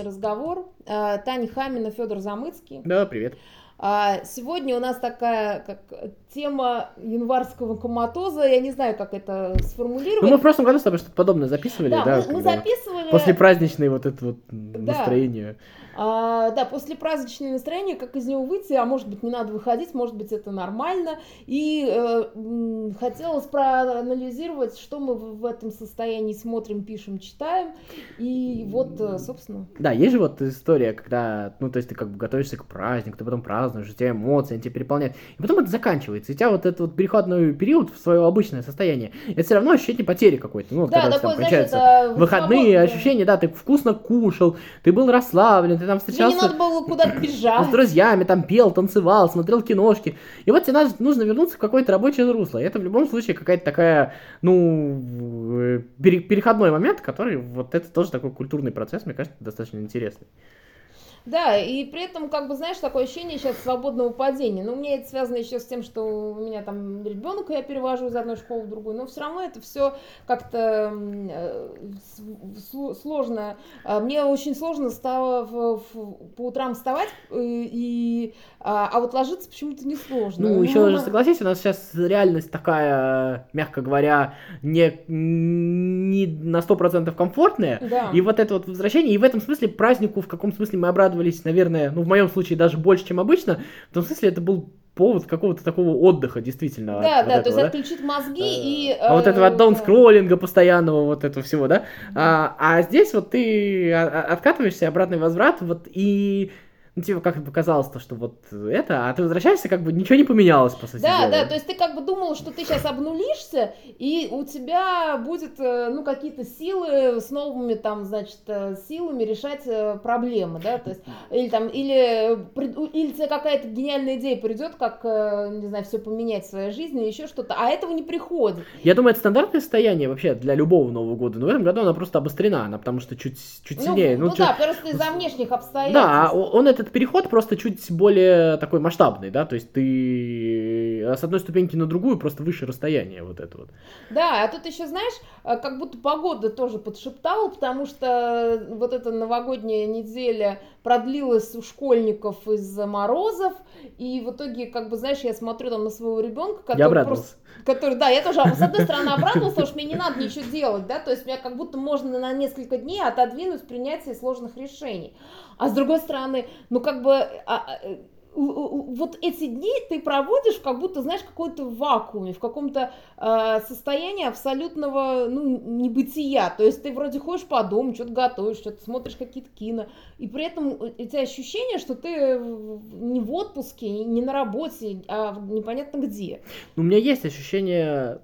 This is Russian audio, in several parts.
странный разговор. Э, Таня Хамина, Федор Замыцкий. Да, привет. А сегодня у нас такая как тема январского коматоза. Я не знаю, как это сформулировать. Ну, мы в прошлом году с тобой что-то подобное записывали, да? Да, мы, мы записывали. После праздничной вот это вот да. настроение. А, да, после праздничного настроения, как из него выйти, а может быть не надо выходить, может быть это нормально. И э, хотелось проанализировать, что мы в этом состоянии смотрим, пишем, читаем. И вот, э, собственно. Да, есть же вот история, когда, ну, то есть ты как бы готовишься к празднику, ты потом празднуешь, у тебя эмоции, они тебя переполняют. И потом это заканчивается. И у тебя вот этот вот переходной период в свое обычное состояние, это все равно ощущение потери какой-то. Ну, да, когда такое, там знаешь, это выходные свободно. ощущения, да, ты вкусно кушал, ты был расслаблен, ты там встречался... Мне не надо было куда-то бежать. С друзьями там пел, танцевал, смотрел киношки. И вот тебе надо, нужно вернуться в какое-то рабочее русло. И это в любом случае какая-то такая, ну, э, переходной момент, который вот это тоже такой культурный процесс, мне кажется, достаточно интересный. Да, и при этом, как бы, знаешь, такое ощущение сейчас свободного падения. Ну, у меня это связано еще с тем, что у меня там ребенок, я перевожу из одной школы в другую, но все равно это все как-то э, сложно. А мне очень сложно стало в, в, по утрам вставать, э, и, а, а вот ложиться почему-то не сложно. Ну, еще же согласись, у нас сейчас реальность такая, мягко говоря, не, не на 100% комфортная, да. и вот это вот возвращение, и в этом смысле празднику в каком смысле мы обрадовались радовались, наверное, ну, в моем случае даже больше, чем обычно. В том смысле, это был повод какого-то такого отдыха, действительно. Да, от, да, вот то этого, есть да? отключить мозги э, и... А вот этого даунскроллинга постоянного, вот этого всего, да? А, а здесь вот ты откатываешься, обратный возврат, вот и ну, типа, как показалось то, что вот это, а ты возвращаешься, как бы ничего не поменялось, по сути Да, дела. да, то есть ты как бы думал, что ты сейчас обнулишься, и у тебя будет, э, ну, какие-то силы с новыми, там, значит, э, силами решать э, проблемы, да, то есть, или там, или, или тебе какая-то гениальная идея придет, как, не знаю, все поменять в своей жизни, еще что-то, а этого не приходит. Я думаю, это стандартное состояние вообще для любого Нового года, но в этом году она просто обострена, она потому что чуть, чуть ну, сильнее. Ну, ну, ну чуть... да, просто из-за внешних обстоятельств. Да, он этот переход просто чуть более такой масштабный, да, то есть ты с одной ступеньки на другую просто выше расстояния вот это вот. Да, а тут еще, знаешь, э, как будто погода тоже подшептала, потому что вот эта новогодняя неделя продлилась у школьников из-за морозов, и в итоге, как бы, знаешь, я смотрю там на своего ребенка, который я просто... Который, да, я тоже, с одной стороны, обрадовался, потому что мне не надо ничего делать, да, то есть меня как будто можно на несколько дней отодвинуть принятие сложных решений. А с другой стороны, ну как бы а, а э, вот эти дни ты проводишь как будто, знаешь, какой-то вакууме, в каком-то э, состоянии абсолютного, ну, небытия. То есть ты вроде ходишь по дому, что-то готовишь, что-то смотришь какие-то кино, и при этом у тебя ощущение, что ты не в отпуске, не на работе, а непонятно где. Ну, у меня есть ощущение,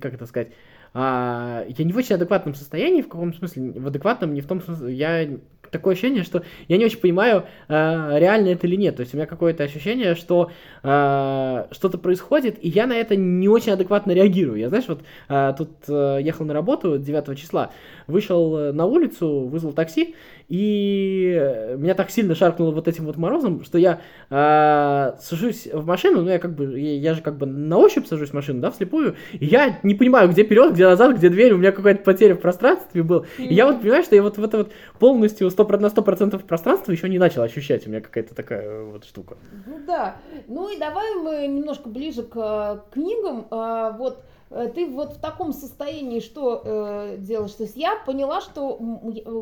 как это сказать, а, я не в очень адекватном состоянии, в каком смысле? В адекватном, не в том смысле, я такое ощущение, что я не очень понимаю, э, реально это или нет. То есть у меня какое-то ощущение, что э, что-то происходит, и я на это не очень адекватно реагирую. Я, знаешь, вот э, тут э, ехал на работу 9 числа, вышел э, на улицу, вызвал такси, и э, меня так сильно шаркнуло вот этим вот морозом, что я э, сажусь в машину, ну я как бы, я, я же как бы на ощупь сажусь в машину, да, вслепую, и я не понимаю, где вперед, где назад, где дверь, у меня какая-то потеря в пространстве была. И я вот понимаю, что я вот в это вот полностью 100%, на 100% пространства еще не начал ощущать, у меня какая-то такая вот штука. Ну да, ну и давай мы немножко ближе к э, книгам, а, вот э, ты вот в таком состоянии что э, делаешь? То есть я поняла, что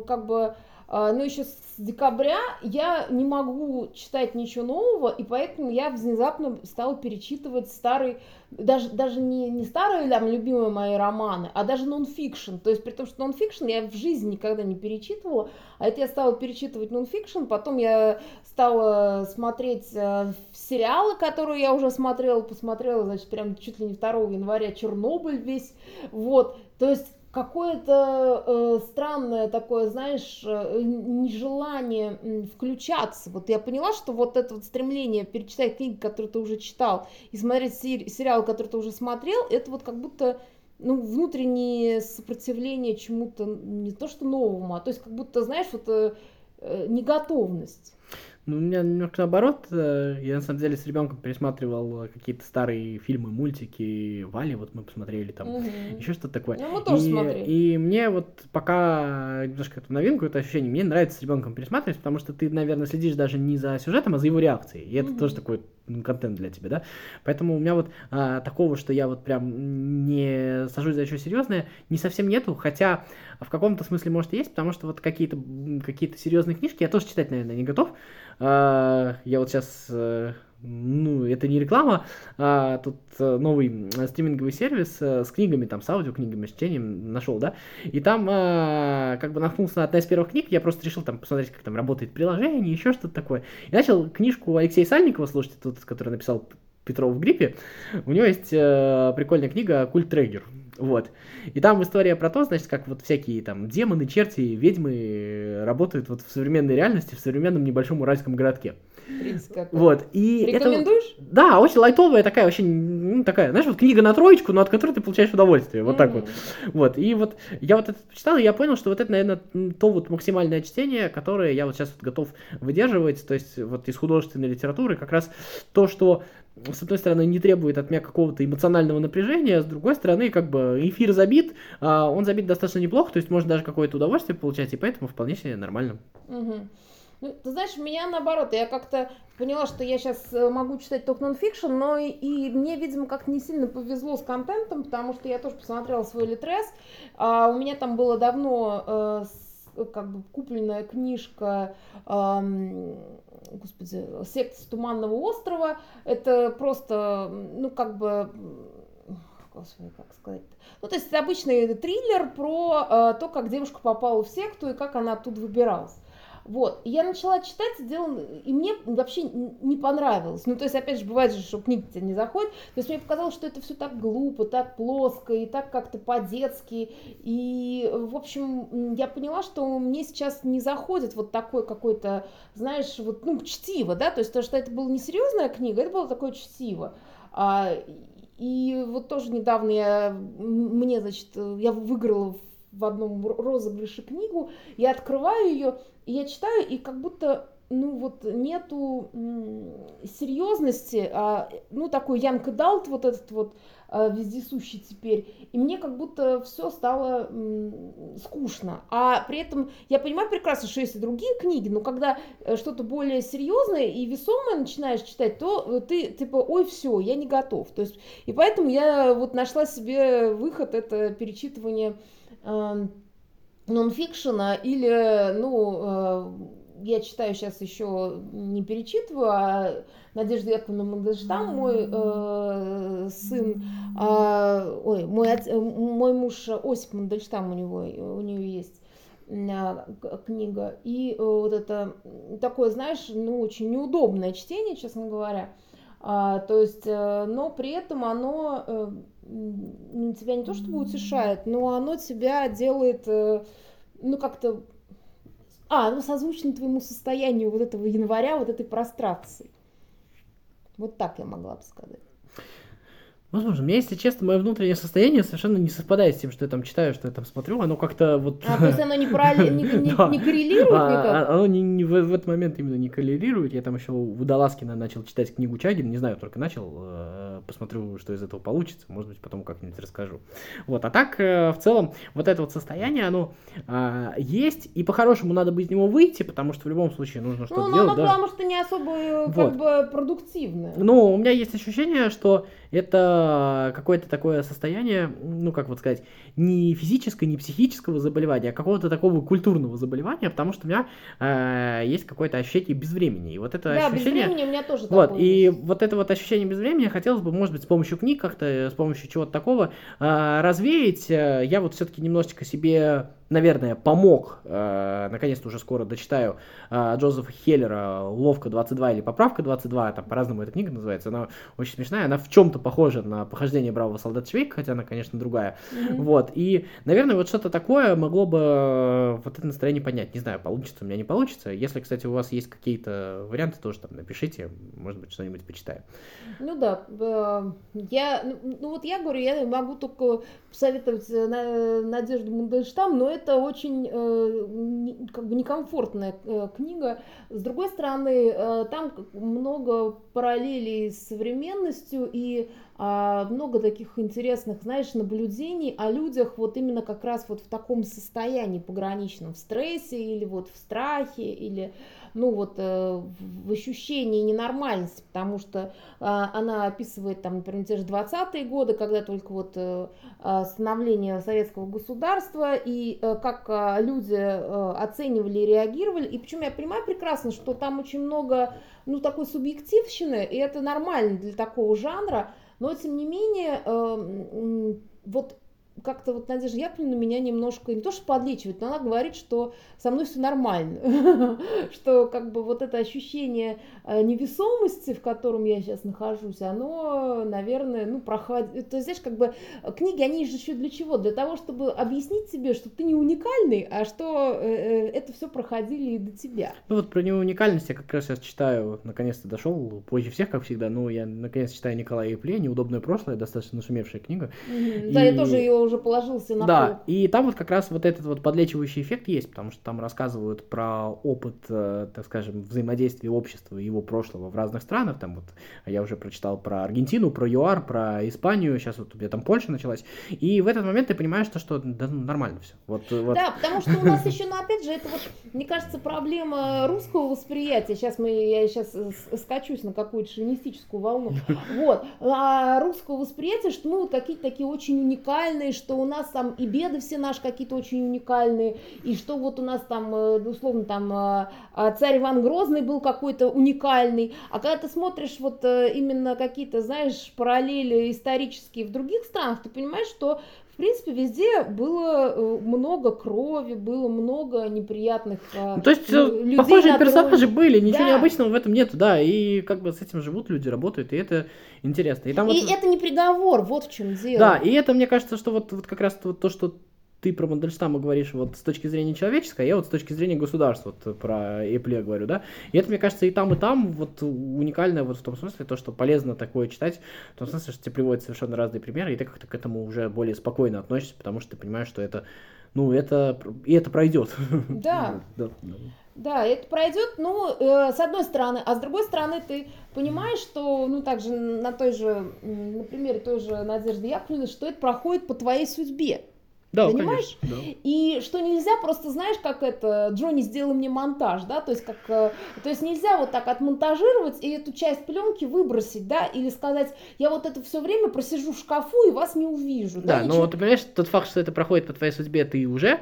как бы а, но еще с декабря я не могу читать ничего нового, и поэтому я внезапно стала перечитывать старый, даже, даже не, не старые там, любимые мои романы, а даже нонфикшн. То есть при том, что нонфикшн я в жизни никогда не перечитывала, а это я стала перечитывать нонфикшн, потом я стала смотреть э, сериалы, которые я уже смотрела, посмотрела, значит, прям чуть ли не 2 января Чернобыль весь, вот. То есть какое-то э, странное такое, знаешь, э, нежелание э, включаться. Вот я поняла, что вот это вот стремление перечитать книги, которые ты уже читал, и смотреть сери- сериал, который ты уже смотрел, это вот как будто ну, внутреннее сопротивление чему-то, не то что новому, а то есть как будто, знаешь, вот э, э неготовность. Ну, у меня немножко наоборот. Э, я на самом деле с ребенком пересматривал какие-то старые фильмы, мультики. Вали вот мы посмотрели там, угу. еще что-то такое. Ну, мы тоже и, смотрели. И мне вот пока немножко эту новинку, это ощущение, мне нравится с ребенком пересматривать, потому что ты, наверное, следишь даже не за сюжетом, а за его реакцией. И это угу. тоже такой контент для тебя, да. Поэтому у меня вот а, такого, что я вот прям не сажусь за что серьезное, не совсем нету, хотя в каком-то смысле может и есть, потому что вот какие-то какие серьезные книжки я тоже читать, наверное, не готов. А, я вот сейчас э, ну, это не реклама, а тут э, новый стриминговый сервис э, с книгами, там, с аудиокнигами, с чтением нашел, да, и там как бы наткнулся на одна из первых книг, я просто решил там посмотреть, как там работает приложение, еще что-то такое, и начал книжку Алексея Сальникова слушать, тут, который написал Петров в гриппе, у него есть э, прикольная книга «Культ Трегер», вот. И там история про то, значит, как вот всякие там демоны, черти, ведьмы работают вот в современной реальности, в современном небольшом уральском городке. Вот. И Рекомендуешь? Это, да, очень лайтовая такая, очень, ну, такая, знаешь, вот книга на троечку, но от которой ты получаешь удовольствие. Вот mm-hmm. так вот. Вот. И вот я вот это почитал, и я понял, что вот это, наверное, то вот максимальное чтение, которое я вот сейчас вот готов выдерживать. То есть вот из художественной литературы как раз то, что с одной стороны, не требует от меня какого-то эмоционального напряжения, с другой стороны, как бы эфир забит, а он забит достаточно неплохо, то есть можно даже какое-то удовольствие получать, и поэтому вполне себе нормально. Угу. Ну, ты знаешь, меня наоборот, я как-то поняла, что я сейчас э, могу читать только нонфикшн, но и, и мне, видимо, как-то не сильно повезло с контентом, потому что я тоже посмотрела свой литрес. А, у меня там было давно э, как бы купленная книжка э, господи, секта с Туманного острова. Это просто, ну, как бы господи, как сказать Ну, то есть обычный триллер про э, то, как девушка попала в секту и как она оттуда выбиралась. Вот. Я начала читать, и, делала, и мне вообще не понравилось. Ну, то есть, опять же, бывает же, что книги тебе не заходят. То есть, мне показалось, что это все так глупо, так плоско, и так как-то по-детски. И, в общем, я поняла, что мне сейчас не заходит вот такой какой-то, знаешь, вот, ну, чтиво, да, то есть, то, что это была не серьезная книга, это было такое чтиво. А, и вот тоже недавно я, мне, значит, я выиграла в одном розыгрыше книгу, я открываю ее, и я читаю, и как будто ну вот нету серьезности, а, ну такой Янка Далт вот этот вот а, вездесущий теперь, и мне как будто все стало м, скучно. А при этом я понимаю прекрасно, что есть и другие книги, но когда э, что-то более серьезное и весомое начинаешь читать, то э, ты типа, ой, все, я не готов. То есть, и поэтому я вот нашла себе выход, это перечитывание Эм, нонфикшена или, ну, э, я читаю сейчас еще не перечитываю, а Надежда Яковлевна Мандельштам, мой э, сын, э, ой, мой, отец, мой муж Осип Мандельштам, у него, у нее есть э, книга. И э, вот это такое, знаешь, ну, очень неудобное чтение, честно говоря. А, то есть, э, но при этом оно э, тебя не то чтобы утешает, но оно тебя делает, э, ну, как-то, а, ну, созвучно твоему состоянию вот этого января, вот этой прострации. Вот так я могла бы сказать. Возможно. У меня, если честно, мое внутреннее состояние совершенно не совпадает с тем, что я там читаю, что я там смотрю. Оно как-то вот... А, то есть оно не, параллель, не, не, да. не коррелирует а, никак? А, оно не, не, в, в этот момент именно не коррелирует. Я там еще у Водолазкина начал читать книгу Чагина. Не знаю, только начал. Э, посмотрю, что из этого получится. Может быть, потом как-нибудь расскажу. Вот. А так, э, в целом, вот это вот состояние, оно а, есть. И по-хорошему надо бы из него выйти, потому что в любом случае нужно что-то ну, делать. Ну, да. потому что не особо э, вот. как бы продуктивное. Ну, у меня есть ощущение, что это какое-то такое состояние, ну, как вот сказать, не физического, не психического заболевания, а какого-то такого культурного заболевания, потому что у меня э, есть какое-то ощущение безвремени. И вот это да, ощущение... безвремени у меня тоже Вот, такое и есть. вот это вот ощущение безвремени хотелось бы, может быть, с помощью книг как-то, с помощью чего-то такого э, развеять. Я вот все-таки немножечко себе наверное, помог, э, наконец-то уже скоро дочитаю, э, Джозефа Хеллера «Ловко 22» или «Поправка 22», там по-разному эта книга называется, она очень смешная, она в чем-то похожа на «Похождение бравого солдата Швейка», хотя она, конечно, другая, mm-hmm. вот, и, наверное, вот что-то такое могло бы э, вот это настроение поднять, не знаю, получится у меня, не получится, если, кстати, у вас есть какие-то варианты, тоже там напишите, может быть, что-нибудь почитаю. Ну да, э, я, ну, ну вот я говорю, я могу только посоветовать Надежду Мандельштам, но это это очень э, как бы некомфортная э, книга. С другой стороны, э, там много параллелей с современностью и а, много таких интересных, знаешь, наблюдений о людях вот именно как раз вот в таком состоянии пограничном, в стрессе или вот в страхе или ну вот э, в ощущении ненормальности, потому что э, она описывает там, например, те же 20-е годы, когда только вот э, становление советского государства и как люди оценивали и реагировали. И причем я понимаю прекрасно, что там очень много ну такой субъективщины, и это нормально для такого жанра, но тем не менее вот как-то вот Надежда Яковлевна меня немножко, не то что подлечивает, но она говорит, что со мной все нормально, что как бы вот это ощущение э, невесомости, в котором я сейчас нахожусь, оно, наверное, ну, проходит, то есть, знаешь, как бы книги, они же еще для чего? Для того, чтобы объяснить тебе, что ты не уникальный, а что э, э, это все проходили и до тебя. Ну вот про неуникальность я как раз сейчас читаю, наконец-то дошел, позже всех, как всегда, но я наконец читаю Николая Епле, «Неудобное прошлое», достаточно нашумевшая книга. Да, я тоже ее уже положился на Да, пол. и там вот как раз вот этот вот подлечивающий эффект есть, потому что там рассказывают про опыт, э, так скажем, взаимодействия общества и его прошлого в разных странах. Там вот я уже прочитал про Аргентину, про ЮАР, про Испанию, сейчас вот у меня там Польша началась. И в этот момент ты понимаешь, что, что да, ну, нормально все. Вот, вот. Да, потому что у нас еще, ну опять же, это вот, мне кажется, проблема русского восприятия. Сейчас мы, я сейчас скачусь на какую-то шовинистическую волну. Вот. А русского восприятия, что мы вот какие-то такие очень уникальные, что у нас там и беды все наши какие-то очень уникальные, и что вот у нас там, э, условно, там э, а, царь Иван Грозный был какой-то уникальный, а когда ты смотришь вот э, именно какие-то, знаешь, параллели исторические в других странах, ты понимаешь, что принципе, везде было много крови, было много неприятных ну, То есть людей похожие персонажи были, ничего да. необычного в этом нет, да, и как бы с этим живут люди, работают, и это интересно. И, там и вот... это не приговор, вот в чем дело. Да, и это, мне кажется, что вот, вот как раз вот то, что ты про Мандельштама говоришь вот с точки зрения человеческой, а я вот с точки зрения государства, вот про Эпле говорю, да, и это, мне кажется, и там, и там вот уникальное вот в том смысле, то, что полезно такое читать, в том смысле, что тебе приводят совершенно разные примеры, и ты как-то к этому уже более спокойно относишься, потому что ты понимаешь, что это, ну, это, и это пройдет. Да. да, да. Это пройдет, ну, э, с одной стороны, а с другой стороны, ты понимаешь, что, ну, также на той же, на примере той же Надежды Яковлевны, что это проходит по твоей судьбе. Да, понимаешь? Конечно, да. И что нельзя просто, знаешь, как это, Джонни, сделай мне монтаж, да, то есть как, э, то есть нельзя вот так отмонтажировать и эту часть пленки выбросить, да, или сказать, я вот это все время просижу в шкафу и вас не увижу. Да, да но ты понимаешь, тот факт, что это проходит по твоей судьбе, ты уже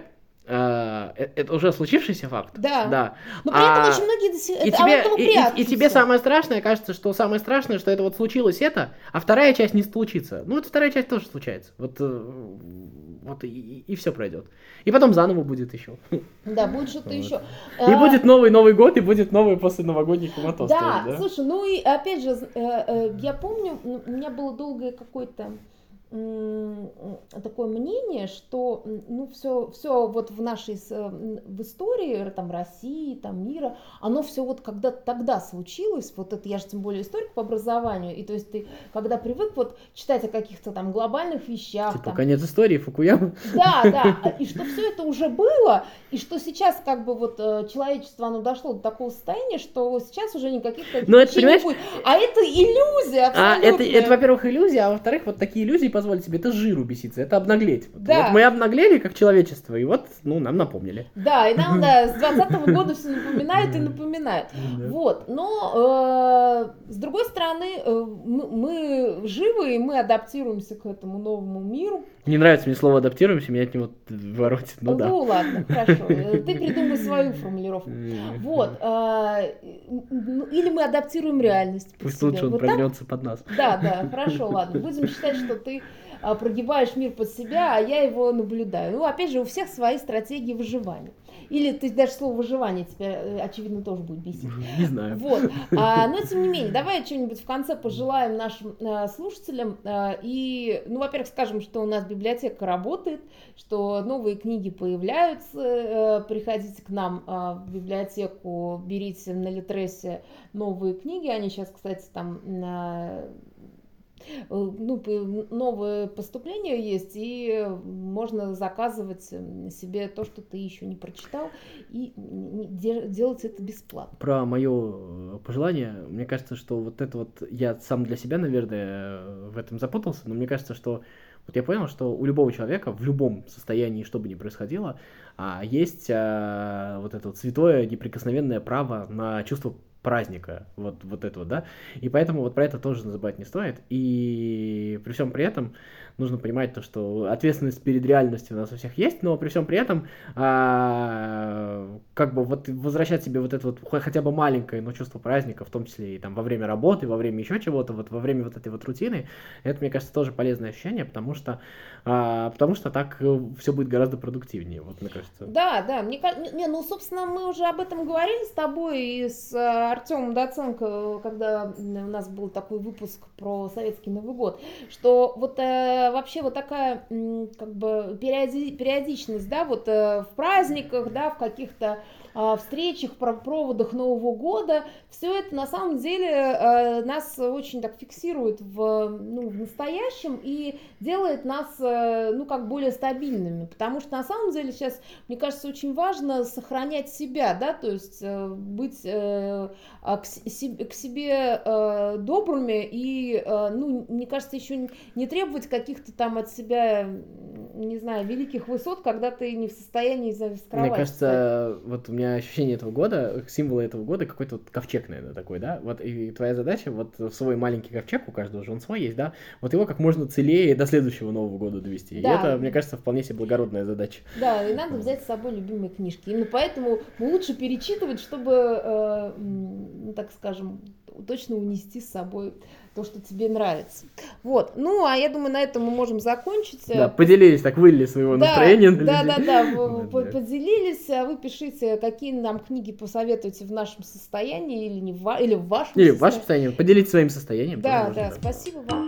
это уже случившийся факт. Да. да. Но при этом а, очень многие до сих... и, тебе, и, и, и тебе самое страшное, кажется, что самое страшное, что это вот случилось это, а вторая часть не случится. Ну, вот вторая часть тоже случается. Вот, э, вот и, и все пройдет. И потом заново будет еще. Да, будет что-то вот. еще. И а... будет новый Новый год, и будет новый после новогодний коматоз. Да, да, слушай, ну и опять же, я помню, у меня было долгое какое-то такое мнение, что ну все, все вот в нашей в истории там России, там мира, оно все вот когда тогда случилось, вот это я же тем более историк по образованию, и то есть ты когда привык вот читать о каких-то там глобальных вещах, типа там, конец истории Фукуяма. Да, да, и что все это уже было, и что сейчас как бы вот э, человечество оно дошло до такого состояния, что сейчас уже никаких Но это, понимаешь, не будет, а это иллюзия абсолютно. А это, это во-первых иллюзия, а во-вторых вот такие иллюзии позволить себе, это жиру беситься, это обнаглеть. Да. Вот мы обнаглели как человечество, и вот, ну, нам напомнили. Да, и нам, да, с 20 года все напоминают и напоминают. Вот, но э, с другой стороны, э, мы живы, и мы адаптируемся к этому новому миру. Не нравится мне слово адаптируемся, меня от него воротит, ну да. Ну ладно, хорошо, ты придумай свою формулировку. Вот, э, или мы адаптируем реальность. Пусть лучше он прогнется под нас. Да, да, хорошо, ладно, будем считать, что ты прогибаешь мир под себя, а я его наблюдаю. Ну, опять же, у всех свои стратегии выживания. Или ты даже слово выживание тебя, э, очевидно, тоже будет бесить. Не знаю. Вот. А, но тем не менее, давай что-нибудь в конце пожелаем нашим а, слушателям. А, и, ну, во-первых, скажем, что у нас библиотека работает, что новые книги появляются. А, приходите к нам а, в библиотеку, берите на Литресе новые книги. Они сейчас, кстати, там... А, ну, новые поступления есть, и можно заказывать себе то, что ты еще не прочитал, и делать это бесплатно. Про мое пожелание, мне кажется, что вот это вот я сам для себя, наверное, в этом запутался, но мне кажется, что вот я понял, что у любого человека в любом состоянии, что бы ни происходило, а, есть а, вот это вот святое неприкосновенное право на чувство праздника, вот, вот этого, да, и поэтому вот про это тоже забывать не стоит, и при всем при этом нужно понимать то, что ответственность перед реальностью у нас у всех есть, но при всем при этом а, как бы вот возвращать себе вот это вот хотя бы маленькое, но чувство праздника, в том числе и там во время работы, во время еще чего-то, вот во время вот этой вот рутины, это, мне кажется, тоже полезное ощущение, потому что, а, потому что так э, все будет гораздо продуктивнее, вот мне кажется. Да, да, мне не, ну, собственно, мы уже об этом говорили с тобой и с э, Артемом Доценко, когда у нас был такой выпуск про советский Новый год, что вот э, вообще вот такая как бы периоди, периодичность, да, вот э, в праздниках, да, в каких-то встречах, про проводах Нового года, все это на самом деле э, нас очень так фиксирует в, ну, в настоящем и делает нас, э, ну, как более стабильными, потому что на самом деле сейчас, мне кажется, очень важно сохранять себя, да, то есть быть а, к себе добрыми и, ну, мне кажется, еще не требовать каких-то там от себя не знаю, великих высот, когда ты не в состоянии завискровать. Мне кажется, вот у меня ощущение этого года, символы этого года какой-то вот ковчег, наверное, такой, да? Вот и твоя задача, вот свой маленький ковчег, у каждого же он свой есть, да? Вот его как можно целее до следующего Нового года довести. Да. И это, мне кажется, вполне себе благородная задача. Да, и надо взять с собой любимые книжки. Именно поэтому лучше перечитывать, чтобы, э, ну, так скажем, точно унести с собой то, что тебе нравится. Вот. Ну, а я думаю, на этом мы можем закончить. Да, поделились, так вылили своего да, настроения. Да, да, да, да, поделились. А вы пишите, какие нам книги посоветуете в нашем состоянии или, не в, или в вашем Или в вашем состоянии. Поделитесь своим состоянием. Да, да, спасибо вам.